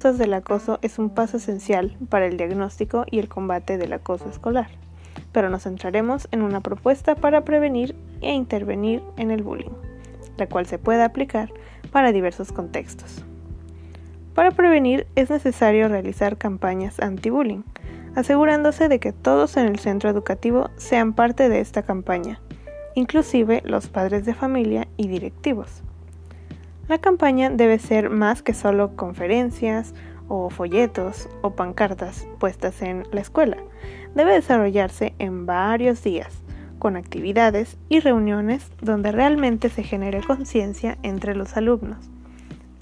del acoso es un paso esencial para el diagnóstico y el combate del acoso escolar, pero nos centraremos en una propuesta para prevenir e intervenir en el bullying, la cual se puede aplicar para diversos contextos. Para prevenir es necesario realizar campañas anti-bullying, asegurándose de que todos en el centro educativo sean parte de esta campaña, inclusive los padres de familia y directivos. La campaña debe ser más que solo conferencias o folletos o pancartas puestas en la escuela. Debe desarrollarse en varios días, con actividades y reuniones donde realmente se genere conciencia entre los alumnos.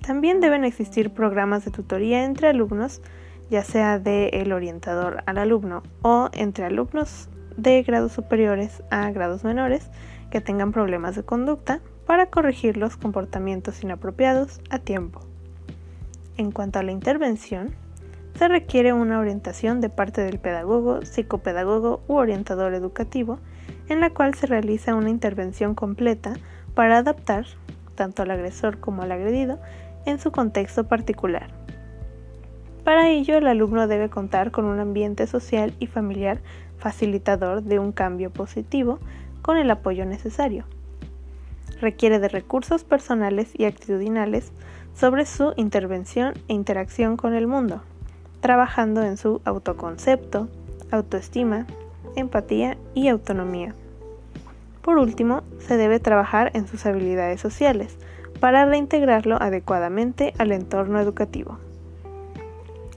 También deben existir programas de tutoría entre alumnos, ya sea de el orientador al alumno o entre alumnos de grados superiores a grados menores que tengan problemas de conducta para corregir los comportamientos inapropiados a tiempo. En cuanto a la intervención, se requiere una orientación de parte del pedagogo, psicopedagogo u orientador educativo, en la cual se realiza una intervención completa para adaptar tanto al agresor como al agredido en su contexto particular. Para ello, el alumno debe contar con un ambiente social y familiar facilitador de un cambio positivo con el apoyo necesario requiere de recursos personales y actitudinales sobre su intervención e interacción con el mundo, trabajando en su autoconcepto, autoestima, empatía y autonomía. Por último, se debe trabajar en sus habilidades sociales para reintegrarlo adecuadamente al entorno educativo.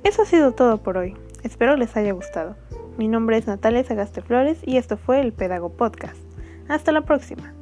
Eso ha sido todo por hoy. Espero les haya gustado. Mi nombre es Natalia Sagaste Flores y esto fue el Pedago Podcast. Hasta la próxima.